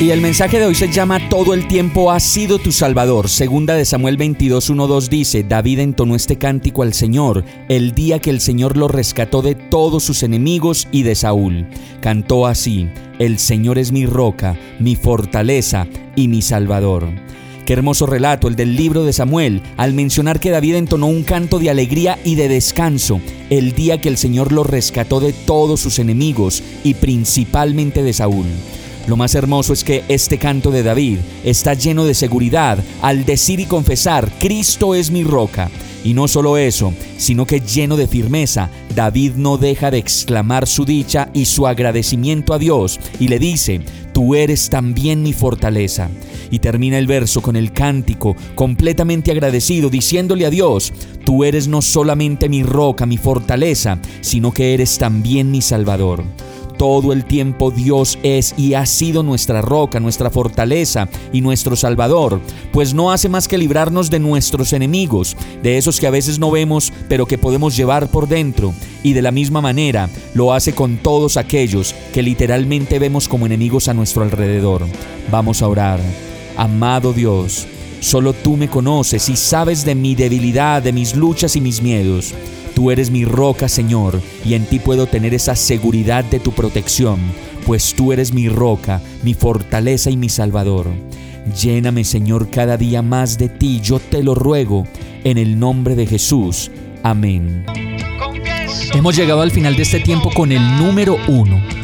Y el mensaje de hoy se llama Todo el tiempo ha sido tu Salvador. Segunda de Samuel 22.1.2 dice, David entonó este cántico al Señor el día que el Señor lo rescató de todos sus enemigos y de Saúl. Cantó así, El Señor es mi roca, mi fortaleza y mi Salvador. Qué hermoso relato el del libro de Samuel, al mencionar que David entonó un canto de alegría y de descanso el día que el Señor lo rescató de todos sus enemigos y principalmente de Saúl. Lo más hermoso es que este canto de David está lleno de seguridad al decir y confesar, Cristo es mi roca. Y no solo eso, sino que lleno de firmeza, David no deja de exclamar su dicha y su agradecimiento a Dios y le dice, Tú eres también mi fortaleza. Y termina el verso con el cántico, completamente agradecido, diciéndole a Dios, Tú eres no solamente mi roca, mi fortaleza, sino que eres también mi Salvador. Todo el tiempo Dios es y ha sido nuestra roca, nuestra fortaleza y nuestro Salvador, pues no hace más que librarnos de nuestros enemigos, de esos que a veces no vemos, pero que podemos llevar por dentro. Y de la misma manera lo hace con todos aquellos que literalmente vemos como enemigos a nuestro alrededor. Vamos a orar. Amado Dios, solo tú me conoces y sabes de mi debilidad, de mis luchas y mis miedos. Tú eres mi roca, Señor, y en ti puedo tener esa seguridad de tu protección, pues tú eres mi roca, mi fortaleza y mi salvador. Lléname, Señor, cada día más de ti, yo te lo ruego, en el nombre de Jesús. Amén. Hemos llegado al final de este tiempo con el número uno.